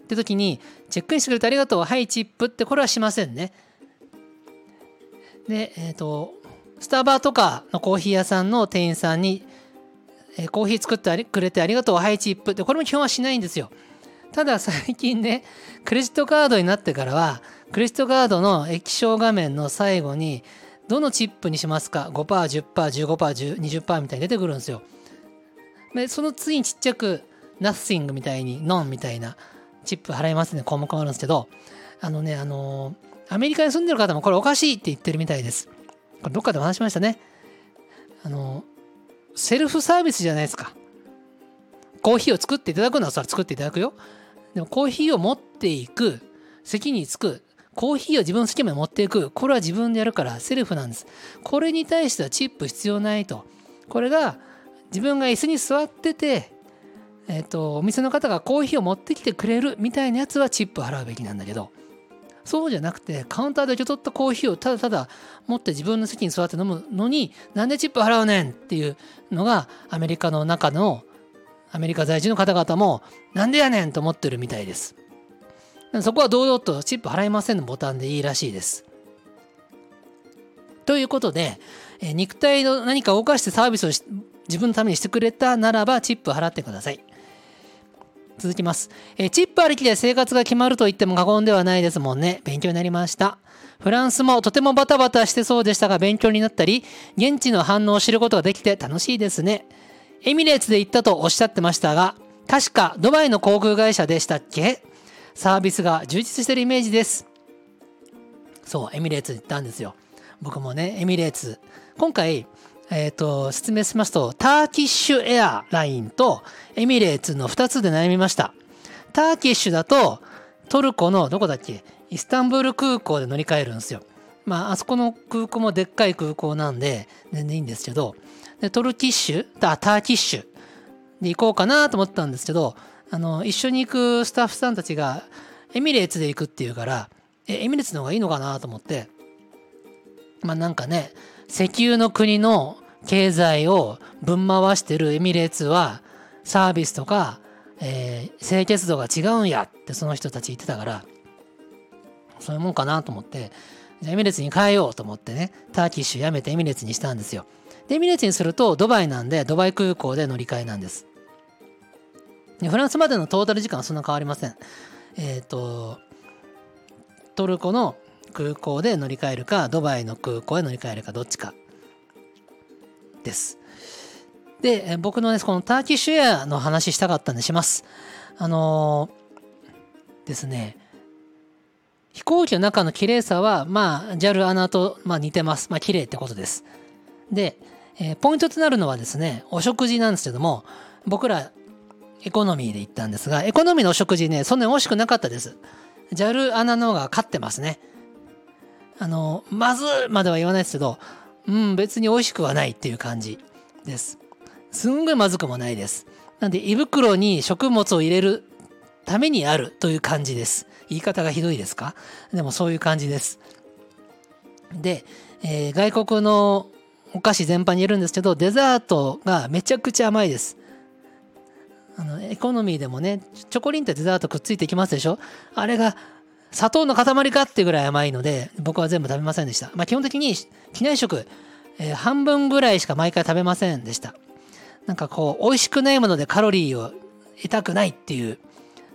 って時に、チェックインしてくれてありがとう、はい、チップってこれはしませんね。で、えっ、ー、と、スタバとかのコーヒー屋さんの店員さんに、えー、コーヒー作ってくれてありがとう、はい、チップって、これも基本はしないんですよ。ただ最近ね、クレジットカードになってからは、クレジットカードの液晶画面の最後に、どのチップにしますか ?5%、10%、15%、20%みたいに出てくるんですよ。で、その次にちっちゃく Nothing みたいに None みたいなチップ払いますね項目もあるんですけど、あのね、あのー、アメリカに住んでる方もこれおかしいって言ってるみたいです。これどっかでお話しましたね。あのー、セルフサービスじゃないですか。コーヒーを作っていただくのはそれ作っていただくよ。でもコーヒーを持っていく、席に着く、コーヒーを自分の好きまで持っていく。これは自分でやるからセルフなんです。これに対してはチップ必要ないと。これが自分が椅子に座ってて、えっ、ー、と、お店の方がコーヒーを持ってきてくれるみたいなやつはチップ払うべきなんだけど、そうじゃなくて、カウンターで受け取ったコーヒーをただただ持って自分の席に座って飲むのに、なんでチップ払うねんっていうのが、アメリカの中の、アメリカ在住の方々も、なんでやねんと思ってるみたいです。そこは堂々とチップ払いませんのボタンでいいらしいです。ということで、え肉体の何かを動かしてサービスを自分のためにしてくれたならばチップ払ってください。続きます。えチップありきで生活が決まると言っても過言ではないですもんね。勉強になりました。フランスもとてもバタバタしてそうでしたが勉強になったり、現地の反応を知ることができて楽しいですね。エミレーツで行ったとおっしゃってましたが、確かドバイの航空会社でしたっけ？サービスが充実してるイメージです。そう、エミレーツ行ったんですよ。僕もね、エミレーツ。今回、えっ、ー、と、説明しますと、ターキッシュエアラインとエミレーツの2つで悩みました。ターキッシュだと、トルコのどこだっけ？イスタンブール空港で乗り換えるんですよ。まあ、あそこの空港もでっかい空港なんで、全然いいんですけど、でトルキッシュ、あ、ターキッシュで行こうかなと思ったんですけど、あの、一緒に行くスタッフさんたちが、エミレーツで行くっていうから、え、エミレーツの方がいいのかなと思って、まあなんかね、石油の国の経済をぶん回してるエミレーツは、サービスとか、えー、清潔度が違うんやってその人たち言ってたから、そういうもんかなと思って、じゃエミレーツに変えようと思ってね、ターキッシュやめてエミレーツにしたんですよ。で、エミレーツにするとドバイなんで、ドバイ空港で乗り換えなんです。でフランスまでのトータル時間はそんな変わりません。えっ、ー、と、トルコの空港で乗り換えるか、ドバイの空港へ乗り換えるか、どっちかです。で、僕のね、このターキッシュエアの話したかったんでします。あのー、ですね、飛行機の中の綺麗さは、まあ、JAL アナと、まあ、似てます。まあ、綺麗ってことです。で、えー、ポイントとなるのはですね、お食事なんですけども、僕らエコノミーで行ったんですが、エコノミーのお食事ね、そんなに美味しくなかったです。JAL アナの方が勝ってますね。あの、まずまでは言わないですけど、うん、別に美味しくはないっていう感じです。すんごいまずくもないです。なんで、胃袋に食物を入れるためにあるという感じです。言い方がひどいですか？でもそういう感じです。で、えー、外国のお菓子全般に言えるんですけど、デザートがめちゃくちゃ甘いです。あの、エコノミーでもね、チョコリンってデザートくっついてきますでしょ？あれが砂糖の塊かっていうぐらい甘いので、僕は全部食べませんでした。まあ基本的に機内食、えー、半分ぐらいしか毎回食べませんでした。なんかこう、美味しくないものでカロリーを得たくないっていう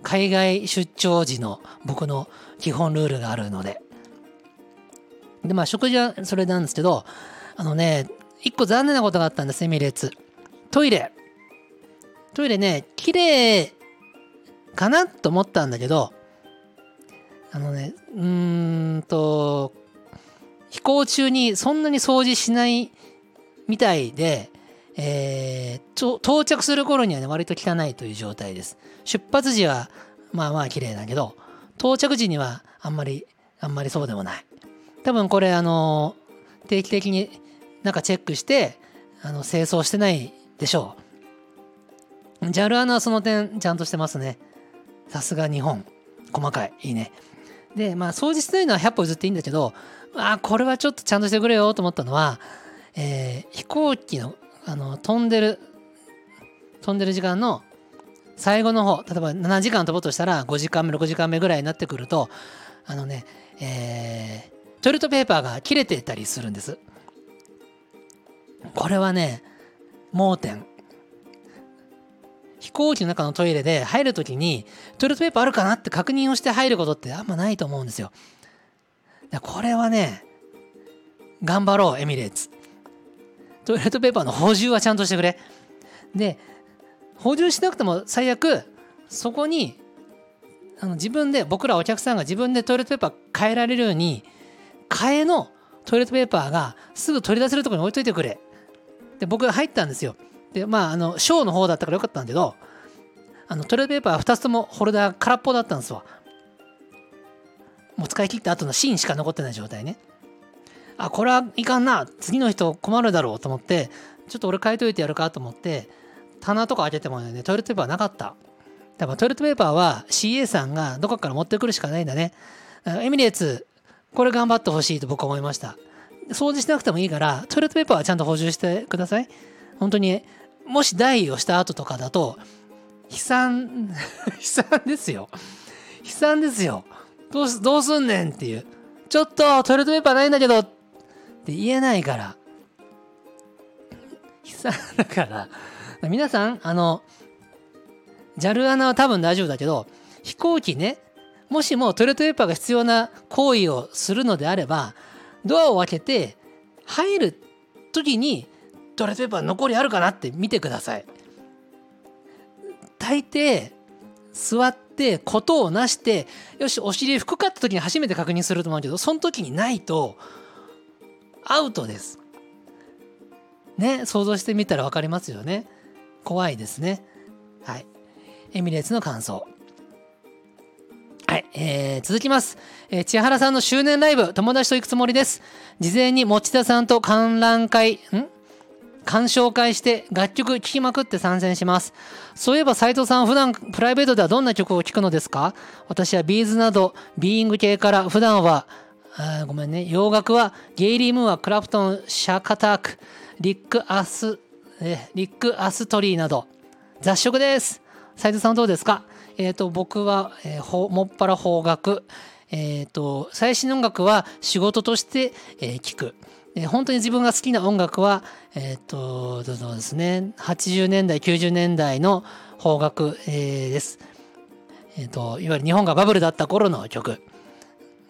海外出張時の僕の基本ルールがあるので。で、まあ食事はそれなんですけど、あのね、一個残念なことがあったんです、エミレツ。トイレ。トイレね、綺麗かなと思ったんだけど、あのね、うーんと、飛行中にそんなに掃除しないみたいで、えー、到着する頃にはね、割と汚いという状態です。出発時は、まあまあ綺麗だけど、到着時にはあんまり、あんまりそうでもない。多分これ、あの、定期的になんかチェックして、あの、清掃してないでしょう。JAL アナはその点、ちゃんとしてますね。さすが日本。細かい。いいね。で、まあ、掃除してないのは100歩譲っていいんだけど、あ、これはちょっとちゃんとしてくれよと思ったのは、えー、飛行機のあの飛んでる飛んでる時間の最後の方例えば7時間飛ぼうとしたら5時間目6時間目ぐらいになってくるとあのねえー、トイレットペーパーが切れてたりするんです。これはね盲点。飛行機の中のトイレで入るときにトイレットペーパーあるかなって確認をして入ることってあんまないと思うんですよこれはね頑張ろうエミレーツトイレットペーパーの補充はちゃんとしてくれ。で、補充しなくても最悪、そこに、あの自分で、僕らお客さんが自分でトイレットペーパー変えられるように、替えのトイレットペーパーがすぐ取り出せるところに置いといてくれ。で、僕が入ったんですよ。で、まあ、あの、ショーの方だったからよかったんだけど、あの、トイレットペーパー2つともホルダー空っぽだったんですわ。もう使い切った後の芯しか残ってない状態ね。あこれはいかんな。次の人困るだろうと思ってちょっと俺変えといてやるかと思って棚とか開けてもねトイレットペーパーなかった。多分トイレットペーパーは CA さんがどこかから持ってくるしかないんだね。エミレーツこれ頑張ってほしいと僕は思いました。掃除しなくてもいいからトイレットペーパーはちゃんと補充してください。本当にもし台をした後とかだと悲惨 悲惨ですよ。悲惨ですよ。どうすどうすんねんっていう。ちょっとトイレットペーパーないんだけどって言えないから。悲惨だから、皆さん、あの、JAL アナは多分大丈夫だけど、飛行機ね、もしもトイレットペーパーが必要な行為をするのであれば、ドアを開けて入る時にトイレットペーパー残りあるかなって見てください。大抵、座ってことをなして、よし、お尻拭くかって時に初めて確認すると思うけど、その時にないと、アウトです。ね、想像してみたら分かりますよね。怖いですね。はい。エミレーツの感想。はい、えー、続きます、えー、千原さんの周年ライブ、友達と行くつもりです。事前に持田さんと観覧会、ん？鑑賞会して楽曲聴きまくって参戦します。そういえば斉藤さん普段プライベートではどんな曲を聴くのですか？私は B'z などビーイング系から普段はあごめんね。洋楽はゲイリー・ムーア、クラプトン、シャカターク、リック・アス、えリック・アストリーなど雑食です。斉藤さんどうですか？えっ、ー、と、僕は、えー、もっぱら邦楽、えっ、と、最新音楽は仕事として、えー、聞く。で本当に自分が好きな音楽は、えっ、と、そうですね、80年代、90年代の邦楽、えー、です。えっ、と、いわゆる日本がバブルだった頃の曲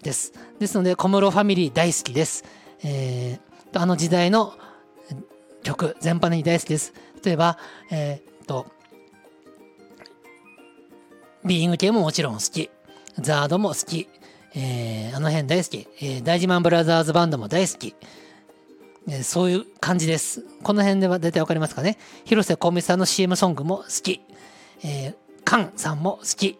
です。ですので、小室ファミリー大好きです。えー、あの時代の曲全般に大好きです。例えば、えっ、と、ビーイング系ももちろん好き。ザードも好き。えー、あの辺大好き。えー、大自慢ブラザーズバンドも大好き。え、そういう感じです。この辺では大体わかりますかね。広瀬香美さんの CM ソングも好き。えー、カンさんも好き。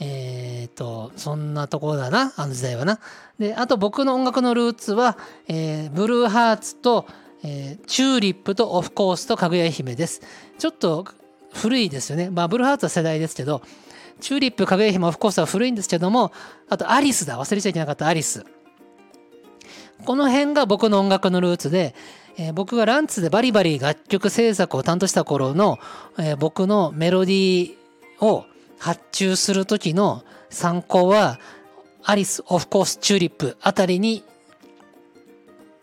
えっ、と、そんなところだな、あの時代はな。で、あと僕の音楽のルーツは、えー、ブルーハーツと、えー、チューリップとオフコースとかぐや姫です。ちょっと古いですよね。まあ、ブルーハーツは世代ですけど、チューリップ、かぐや姫、オフコースは古いんですけども、あとアリスだ。忘れちゃいけなかったアリス。この辺が僕の音楽のルーツで、えー、僕がランツでバリバリ楽曲制作を担当した頃の、えー、僕のメロディーを発注する時の参考は、アリス、オフコース、チューリップあたりに、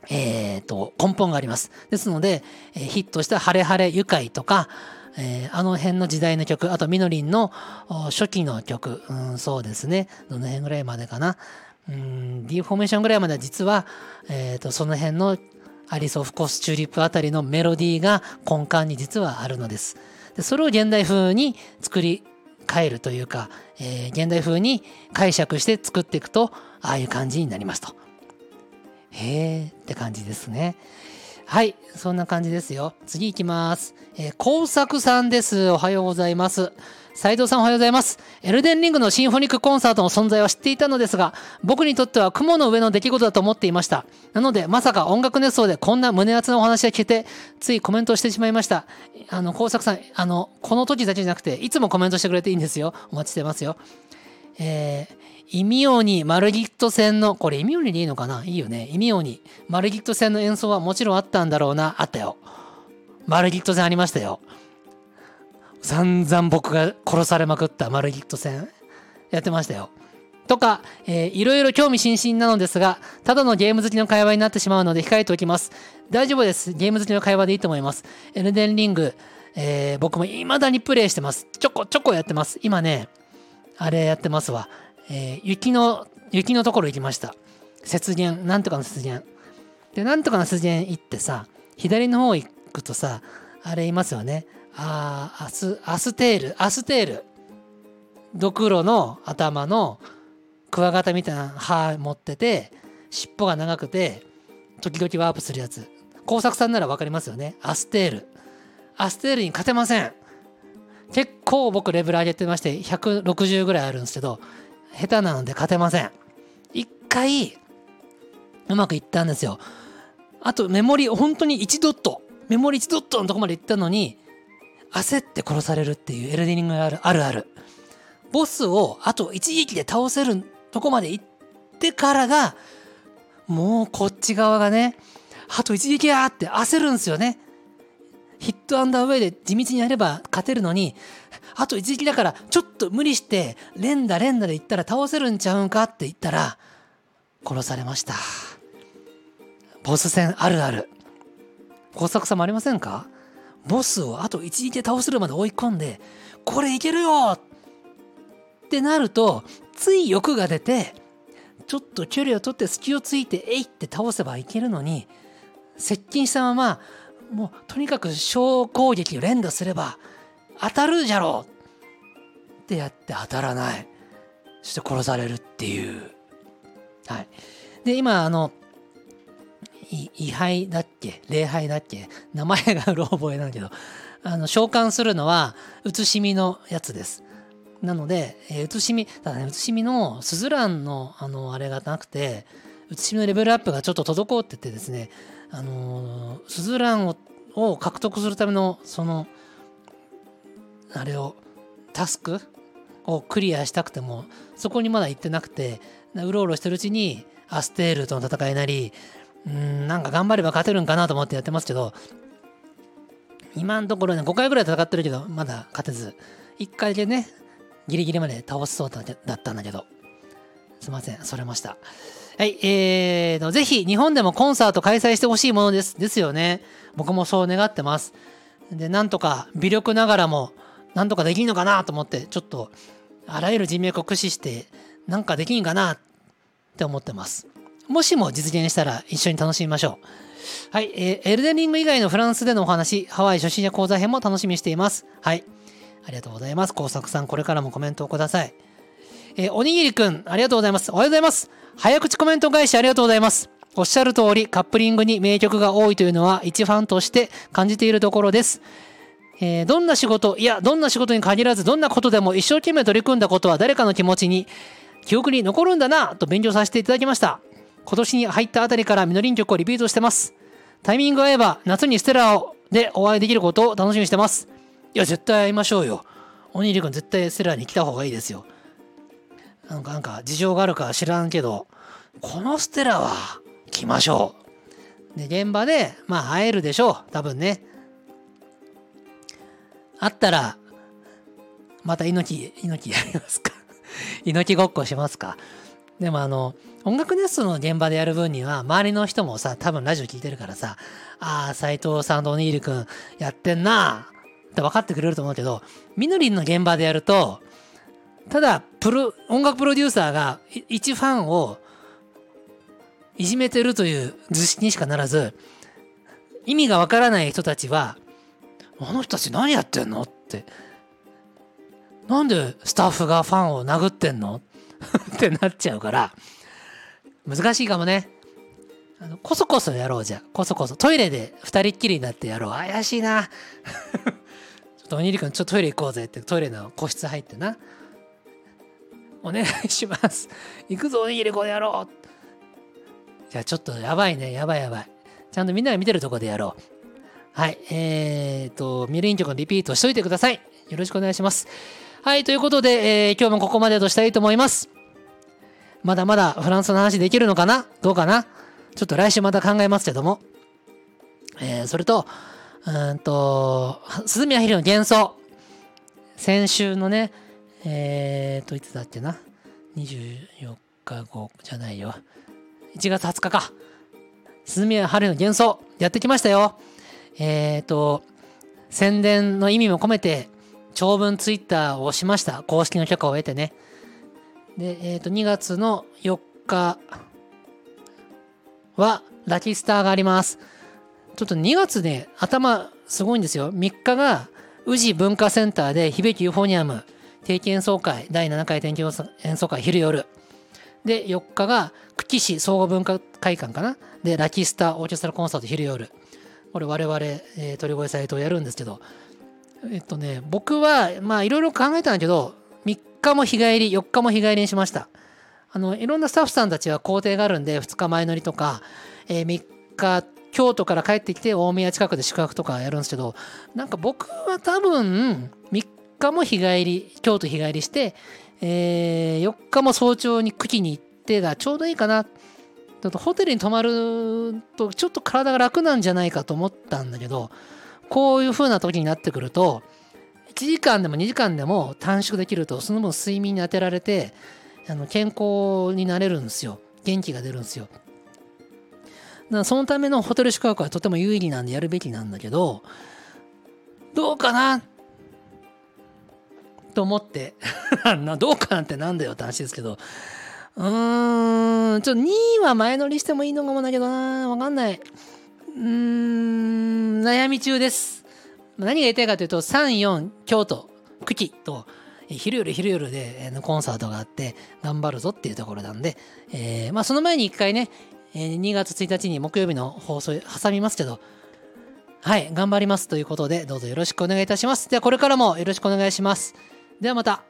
えっ、ー、と、根本があります。ですので、え、ヒットしたハレハレ愉快とか、えー、あの辺の時代の曲、あとみのりんの初期の曲、うん、そうですね。どの辺ぐらいまでかな。うん、D フォーメーションぐらいまでは実は、えっ、ー、と、その辺のアリス・オフ・コス・チューリップあたりのメロディーが根幹に実はあるのです。でそれを現代風に作り変えるというか、えー、現代風に解釈して作っていくと、ああいう感じになりますと。へえって感じですね。はい、そんな感じですよ。次行きます。えー、工作さんです。おはようございます。斉藤さんおはようございます。エルデンリングのシンフォニックコンサートの存在は知っていたのですが、僕にとっては雲の上の出来事だと思っていました。なので、まさか音楽熱奏でこんな胸熱なお話が聞けて、ついコメントしてしまいました。あの、工作さん、あの、この時だけじゃなくて、いつもコメントしてくれていいんですよ。お待ちしてますよ。えー、イミオニ、マルギット戦の、これイミオニでいいのかな？いいよね。イミオニ、マルギット戦の演奏はもちろんあったんだろうな。あったよ。マルギット戦ありましたよ。散々僕が殺されまくったマルギット戦やってましたよ。とか、えー、いろいろ興味津々なのですが、ただのゲーム好きの会話になってしまうので控えておきます。大丈夫です。ゲーム好きの会話でいいと思います。エルデンリング、えー、僕も未だにプレイしてます。ちょこちょこやってます。今ね、あれやってますわ。えー、雪の、雪のところ行きました。雪原、なんとかの雪原。で、なんとかの雪原行ってさ、左の方行くとさ、あれいますよね。あ、アス、アステール、アステール。ドクロの頭のクワガタみたいな歯持ってて、尻尾が長くて、時々ワープするやつ。工作さんならわかりますよね。アステール。アステールに勝てません。結構僕レベル上げてまして、160ぐらいあるんですけど、下手なので勝てません。一回、うまくいったんですよ。あとメモリ、本当に1ドット、メモリ1ドットのとこまで行ったのに、焦って殺されるっていうエルディニングがあるあるある。ボスをあと一撃で倒せるとこまで行ってからが、もうこっち側がね、あと一撃やって焦るんですよね。ヒットアンダーウェイで地道にやれば勝てるのに、あと一撃だからちょっと無理して連打連打で言ったら倒せるんちゃうんかって言ったら殺されましたボス戦あるある工作さもありませんか？ボスをあと一撃で倒せるまで追い込んでこれいけるよ!ってなるとつい欲が出てちょっと距離を取って隙をついてえいって倒せばいけるのに接近したままもうとにかく小攻撃を連打すれば当たるじゃろ!うってやって当たらない。そして殺されるっていう。はい。で今あの位牌だっけ？礼拝だっけ？名前がうろ覚えなんだけど。あの召喚するのは写しみのやつです。なので、えー、写しみただね写しみのスズランのあのあれがなくて写しみのレベルアップがちょっと滞っててですねあのー、スズランをを獲得するためのそのあれをタスク？をクリアしたくてもそこにまだ行ってなくてうろうろしてるうちにアステールとの戦いなりうんなんか頑張れば勝てるんかなと思ってやってますけど今のところね5回ぐらい戦ってるけどまだ勝てず1回でねギリギリまで倒しそうだったんだけどすいません、それました。はい、えーと、ぜひ日本でもコンサート開催してほしいものです。ですよね。僕もそう願ってます。で、なんとか微力ながらも、なんとかできんのかなと思って、ちょっと、あらゆる人脈を駆使して、なんかできんかなって思ってます。もしも実現したら一緒に楽しみましょう。はい、えー、エルデンリング以外のフランスでのお話、ハワイ初心者講座編も楽しみにしています。はい。ありがとうございます。工作さん、これからもコメントをください。えー、おにぎりくん、ありがとうございます。おはようございます。早口コメント返しありがとうございます。おっしゃる通り、カップリングに名曲が多いというのは、一ファンとして感じているところです。えー、どんな仕事、いや、どんな仕事に限らず、どんなことでも一生懸命取り組んだことは誰かの気持ちに、記憶に残るんだな、と勉強させていただきました。今年に入ったあたりからみのりん曲をリピートしてます。タイミング合えば、夏にステラをでお会いできることを楽しみにしてます。いや、絶対会いましょうよ。おにぎりくん絶対ステラに来た方がいいですよ。なんか、なんか、事情があるか知らんけど、このステラは来ましょう。で、現場で、まあ会えるでしょう。多分ね。あったら、また猪木、猪木やりますか猪木ごっこしますかでもあの、音楽ネストの現場でやる分には、周りの人もさ、多分ラジオ聞いてるからさ、ああ、斎藤さんとおにぎりくんやってんなって分かってくれると思うけど、みのりんの現場でやると、ただ、プロ、音楽プロデューサーが一ファンをいじめてるという図式にしかならず、意味がわからない人たちは、あの人たち何やってんの？って。なんでスタッフがファンを殴ってんの？ってなっちゃうから、難しいかもね。あの、こそこそやろうじゃ。こそこそ。トイレで二人っきりになってやろう。怪しいな。ちょっとおにぎりくん、ちょっとトイレ行こうぜって、トイレの個室入ってな。お願いします。行くぞ、おにぎりこうやろう。じゃあちょっとやばいね、やばいやばい。ちゃんとみんなが見てるとこでやろう。はい。えーと、ミルイン曲のリピートしといてください。よろしくお願いします。はい。ということで、えー、今日もここまでとしたいと思います。まだまだフランスの話できるのかな？どうかな？ちょっと来週また考えますけども。えー、それと、うんと、鈴宮ヒルの幻想。先週のね、えーと、いつだっけな？24日後じゃないよ。1月20日か。鈴宮春の幻想、やってきましたよ。えっ、ー、と、宣伝の意味も込めて、長文ツイッターをしました。公式の許可を得てね。で、えっ、ー、と、2月の4日は、ラキスターがあります。ちょっと2月ね、頭すごいんですよ。3日が、宇治文化センターで、響きユーフォニアム定期演奏会、第7回定期演奏会、昼夜。で、4日が久喜市総合文化会館かな。で、ラキスターオーケストラコンサート昼夜。これ我々、えー、鳥越サイトをやるんですけど、えっとね、僕は、まあいろいろ考えたんだけど、日も日帰り、4日も日帰りにしました。あの、いろんなスタッフさんたちは工程があるんで、2日前乗りとか、えー、3日、京都から帰ってきて大宮近くで宿泊とかやるんですけど、なんか僕は多分、3日も日帰り、京都日帰りして、えー、4日も早朝に久喜に行ってがちょうどいいかな。ちょっとホテルに泊まるとちょっと体が楽なんじゃないかと思ったんだけど、こういう風な時になってくると、1時間でも2時間でも短縮できると、その分睡眠に当てられて、あの健康になれるんですよ。元気が出るんですよ。だそのためのホテル宿泊はとても有利なんでやるべきなんだけど、どうかなと思って どうかなんてなんだよって話ですけど、うーん、ちょっと2位は前乗りしてもいいのかもだけどな、わかんない。うーん、悩み中です。何が言いたいかというと、3、4、京都、久喜と、昼夜昼夜でコンサートがあって頑張るぞっていうところなんで、えー、まあその前に一回ねえ、2月1日に木曜日の放送挟みますけど、はい、頑張りますということで、どうぞよろしくお願いいたします。ではこれからもよろしくお願いします。ではまた。